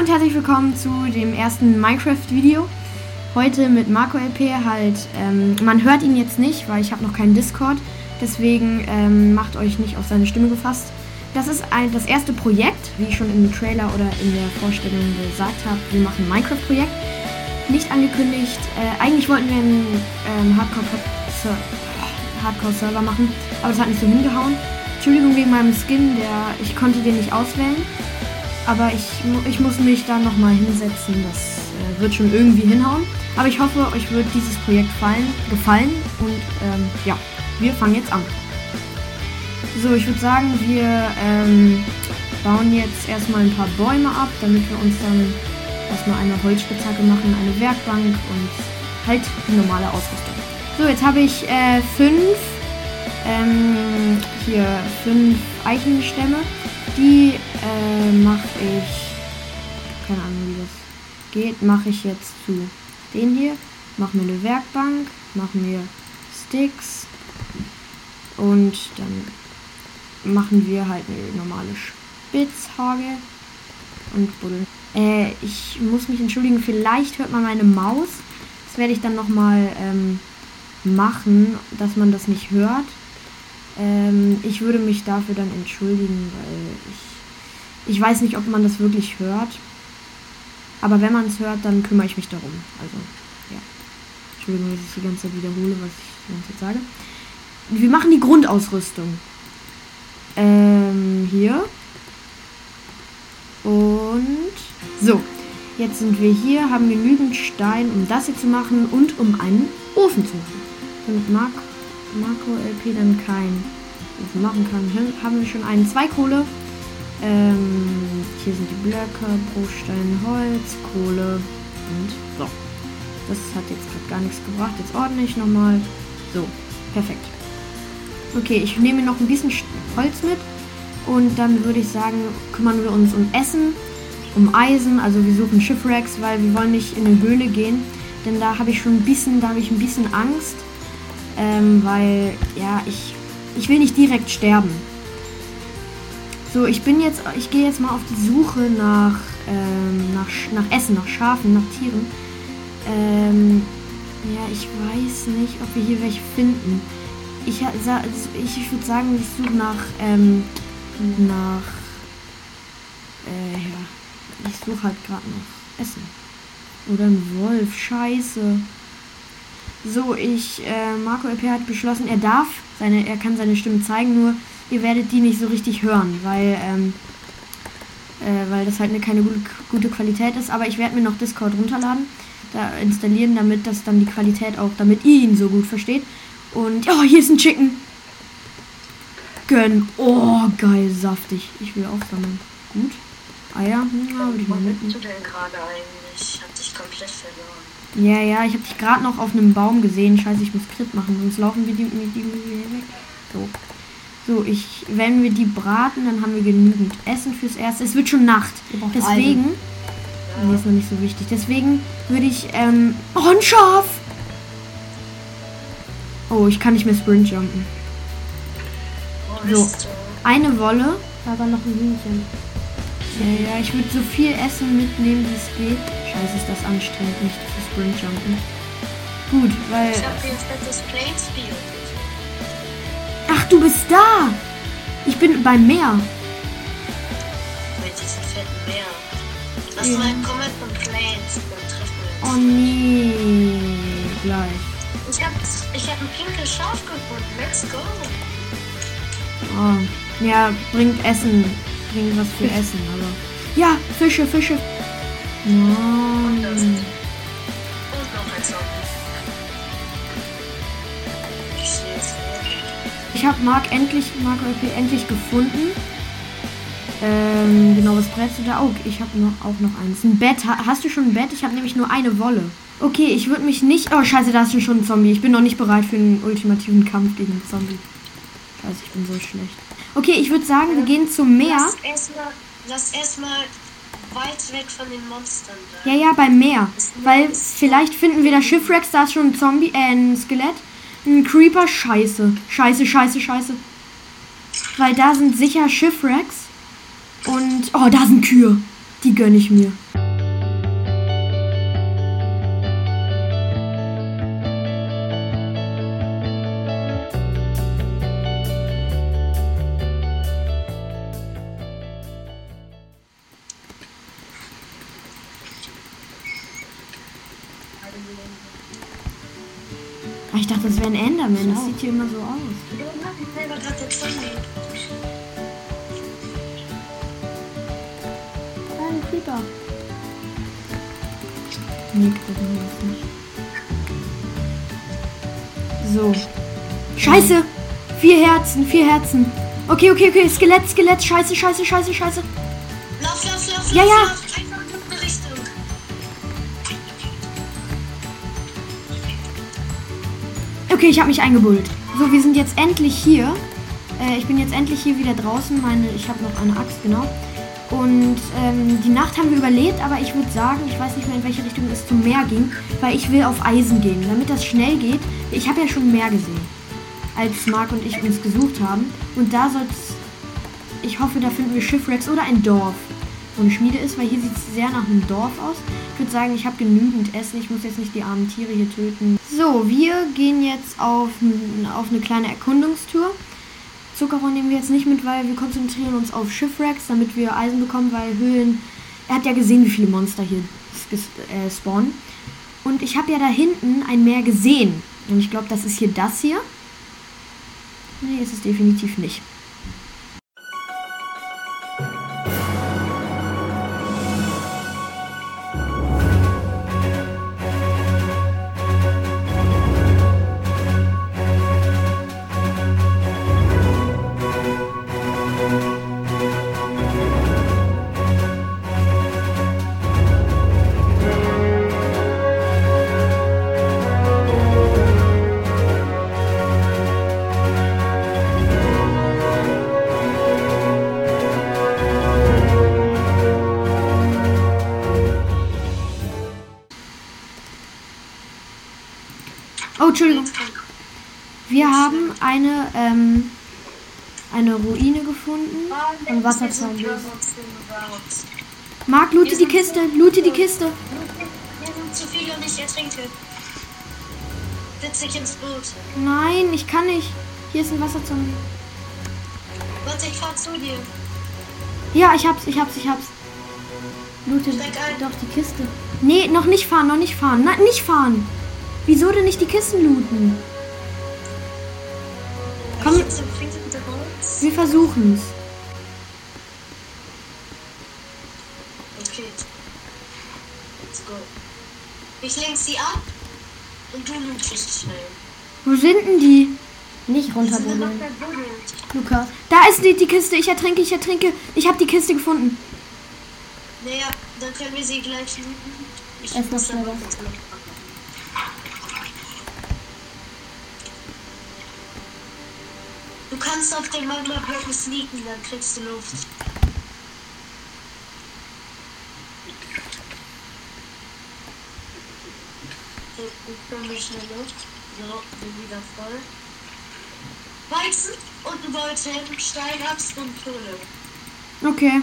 und herzlich willkommen zu dem ersten Minecraft-Video. Heute mit Marco LP halt. Ähm, man hört ihn jetzt nicht, weil ich habe noch keinen Discord. Deswegen ähm, macht euch nicht auf seine Stimme gefasst. Das ist ein, das erste Projekt, wie ich schon im Trailer oder in der Vorstellung gesagt habe. Wir machen ein Minecraft-Projekt. Nicht angekündigt. Äh, eigentlich wollten wir einen ähm, Hardcore-Server Hardcore machen, aber das hat nicht so hingehauen. Entschuldigung wegen meinem Skin, der ich konnte den nicht auswählen. Aber ich, ich muss mich da nochmal hinsetzen. Das äh, wird schon irgendwie hinhauen. Aber ich hoffe, euch wird dieses Projekt fallen, gefallen. Und ähm, ja, wir fangen jetzt an. So, ich würde sagen, wir ähm, bauen jetzt erstmal ein paar Bäume ab, damit wir uns dann erstmal eine Holzspitzhacke machen, eine Werkbank und halt die normale Ausrüstung. So, jetzt habe ich äh, fünf, ähm, hier fünf Eichenstämme. Die äh, mache ich, keine Ahnung wie das geht, mache ich jetzt zu den hier. Mache mir eine Werkbank, mache mir Sticks und dann machen wir halt eine normale Spitzhage und buddeln. Äh, ich muss mich entschuldigen, vielleicht hört man meine Maus. Das werde ich dann nochmal ähm, machen, dass man das nicht hört. Ähm, ich würde mich dafür dann entschuldigen, weil ich, ich weiß nicht, ob man das wirklich hört. Aber wenn man es hört, dann kümmere ich mich darum. Also, ja. Entschuldigung, dass ich die ganze Zeit wiederhole, was ich die ganze Zeit sage. Wir machen die Grundausrüstung. Ähm, hier. Und so. Jetzt sind wir hier, haben genügend Stein, um das hier zu machen und um einen Ofen zu machen. Damit Mark, Marco LP dann kein Ofen machen kann, haben wir schon einen. Zwei Kohle. Ähm, hier sind die Blöcke, Bruchstein, Holz, Kohle und so. Das hat jetzt gerade gar nichts gebracht. Jetzt ordne ich nochmal. So, perfekt. Okay, ich nehme noch ein bisschen Holz mit. Und dann würde ich sagen, kümmern wir uns um Essen, um Eisen. Also wir suchen Shipwrecks, weil wir wollen nicht in eine Höhle gehen. Denn da habe ich schon ein bisschen, da habe ich ein bisschen Angst. Ähm, weil, ja, ich, ich will nicht direkt sterben. So, ich bin jetzt, ich gehe jetzt mal auf die Suche nach, ähm, nach, nach Essen, nach Schafen, nach Tieren. Ähm, ja, ich weiß nicht, ob wir hier welche finden. Ich, ich, würde sagen, ich suche nach, ähm, nach, äh, ja, ich suche halt gerade noch Essen. Oder ein Wolf, scheiße. So, ich, äh, Marco LP hat beschlossen, er darf, seine, er kann seine Stimme zeigen, nur ihr werdet die nicht so richtig hören, weil, ähm, äh, weil das halt eine, keine gute, gute Qualität ist. Aber ich werde mir noch Discord runterladen, da installieren, damit das dann die Qualität auch, damit ihr ihn so gut versteht. Und, oh, hier ist ein Chicken. Gönn. Oh, geil, saftig. Ich will aufsammeln. Gut. Eier, hm, ja, würde ich mal mitnehmen. du denn gerade eigentlich? Ich hab dich komplett verloren. Ja, ja, ich habe dich gerade noch auf einem Baum gesehen. Scheiße, ich muss Crit machen, sonst laufen wir die, die, die, die weg. So. So, ich, wenn wir die braten, dann haben wir genügend Essen fürs Erste. Es wird schon Nacht. Deswegen. Ja. Nee, ist noch nicht so wichtig. Deswegen würde ich. Ähm, oh, ein Schaf! Oh, ich kann nicht mehr Sprint jumpen. So, eine Wolle. War noch ein Hühnchen. Ja, ja, ich würde so viel Essen mitnehmen, wie es geht. Scheiße, ist das anstrengend, nicht zu Sprint jumpen. Gut, weil. Ich hab jetzt das Playspiel. Ach, du bist da! Ich bin beim Meer. Mit diesem fetten Meer. Lass ja. mal kommen von Plains, dann treffen wir uns. Oh nee, gleich. Ich hab, ich hab ein pinkes Schaf gefunden. Let's go. Oh, ja, bringt Essen. Bringt was für Essen, aber. Ja, Fische, Fische. Mann. Ich habe Mark endlich, Mark LP endlich gefunden. Ähm, genau, was brätst du da? Oh, ich habe noch, auch noch eins. Ein Bett. hast du schon ein Bett? Ich habe nämlich nur eine Wolle. Okay, ich würde mich nicht... Oh, scheiße, da ist schon ein Zombie. Ich bin noch nicht bereit für einen ultimativen Kampf gegen einen Zombie. Scheiße, ich bin so schlecht. Okay, ich würde sagen, wir gehen zum Meer. Lass erstmal lass erstmal weit weg von den Monstern da. Ja, ja, beim Meer. Weil vielleicht finden wir da Schiffwrecks, da ist schon ein Zombie, äh, ein Skelett. Ein Creeper, scheiße. Scheiße, scheiße, scheiße. Weil da sind sicher Schiffwrecks. Und, oh, da sind Kühe. Die gönne ich mir. Ich dachte, das wäre ein Enderman. Das sieht hier immer so aus. Ein Creeper. Nee, das ist nicht. So. Scheiße! Vier Herzen, vier Herzen. Okay, okay, okay. Skelett, Skelett. Scheiße, scheiße, scheiße, scheiße. Lauf, lauf, lauf, Ja, lauf, ja. lauf. Okay, ich habe mich eingebullt. So, wir sind jetzt endlich hier. Äh, ich bin jetzt endlich hier wieder draußen. Meine, ich habe noch eine Axt, genau. Und ähm, die Nacht haben wir überlebt, aber ich würde sagen, ich weiß nicht mehr, in welche Richtung es zum Meer ging, weil ich will auf Eisen gehen, damit das schnell geht. Ich habe ja schon mehr gesehen, als Marc und ich uns gesucht haben. Und da soll es, ich hoffe, da finden wir Schiffwrecks oder ein Dorf, wo eine Schmiede ist, weil hier sieht es sehr nach einem Dorf aus. Ich würde sagen, ich habe genügend Essen, ich muss jetzt nicht die armen Tiere hier töten. So, wir gehen jetzt auf, auf eine kleine Erkundungstour. Zuckerrohr nehmen wir jetzt nicht mit, weil wir konzentrieren uns auf Shipwrecks, damit wir Eisen bekommen, weil Höhlen. Er hat ja gesehen, wie viele Monster hier äh, spawnen. Und ich habe ja da hinten ein Meer gesehen. Und ich glaube, das ist hier das hier. Nee, ist es definitiv nicht. Oh, Entschuldigung. Wir haben eine, ähm, eine Ruine gefunden von Wasserzombies. Marc, loote die Kiste, loote die Kiste. Hier sind zu viele und ich ertrinke. Setz dich ins Boot. Nein, ich kann nicht. Hier ist ein Wasserzombie. Warte, ich fahr zu dir. Ja, ich hab's, ich hab's, ich hab's. Loote doch die Kiste. Nee, noch nicht fahren, noch nicht fahren. Nein, nicht fahren. Wieso denn nicht die Kisten looten? Komm. Wir versuchen's. Okay. Let's go. Ich lenk sie ab und du lootest schnell. Wo sind denn die? Nicht runterbuddeln. Lukas. Da ist die, die Kiste. Ich ertrinke, ich ertrinke. Ich habe die Kiste gefunden. Naja, dann können wir sie gleich looten. Ich Erst noch schneller. kurz mal machen. Du kannst auf den Magma-Blöcken sneaken, dann kriegst du Luft. Ich komme schnell Luft. So, bin wieder voll. Weizen und ein Beutel, Steinaxt und Kohle. Okay.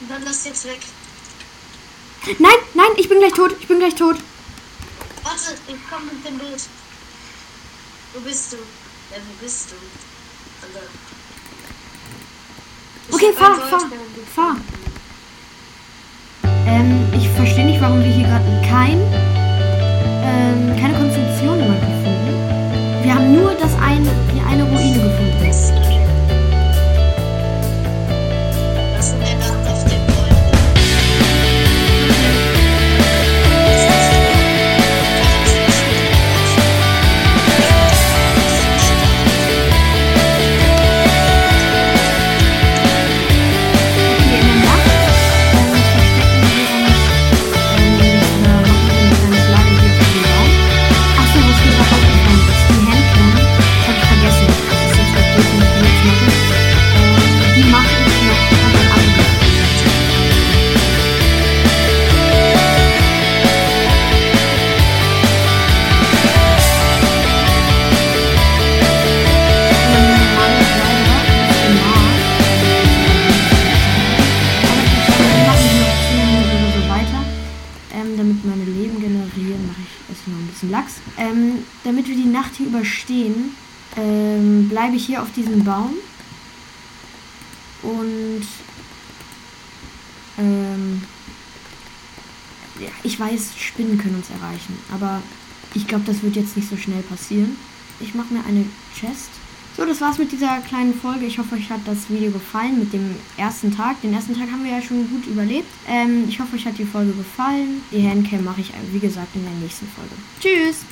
Und dann lass jetzt weg. Nein, nein, ich bin gleich tot. Ich bin gleich tot. Warte, ich komme mit dem Boot. Wo bist du? Ja, wo bist du? Also, ich Okay, fahr, fahr, fahr. Ähm, ich verstehe nicht, warum wir hier gerade kein, ähm, keine Konstruktion gefunden. Wir haben nur das eine, die eine Ruine gefunden. Ähm, damit wir die Nacht hier überstehen, ähm, bleibe ich hier auf diesem Baum. Und ähm, ja, ich weiß, Spinnen können uns erreichen, aber ich glaube, das wird jetzt nicht so schnell passieren. Ich mache mir eine Chest. So, das war's mit dieser kleinen Folge. Ich hoffe, euch hat das Video gefallen mit dem ersten Tag. Den ersten Tag haben wir ja schon gut überlebt. Ähm, ich hoffe, euch hat die Folge gefallen. Die Handcam mache ich, wie gesagt, in der nächsten Folge. Tschüss!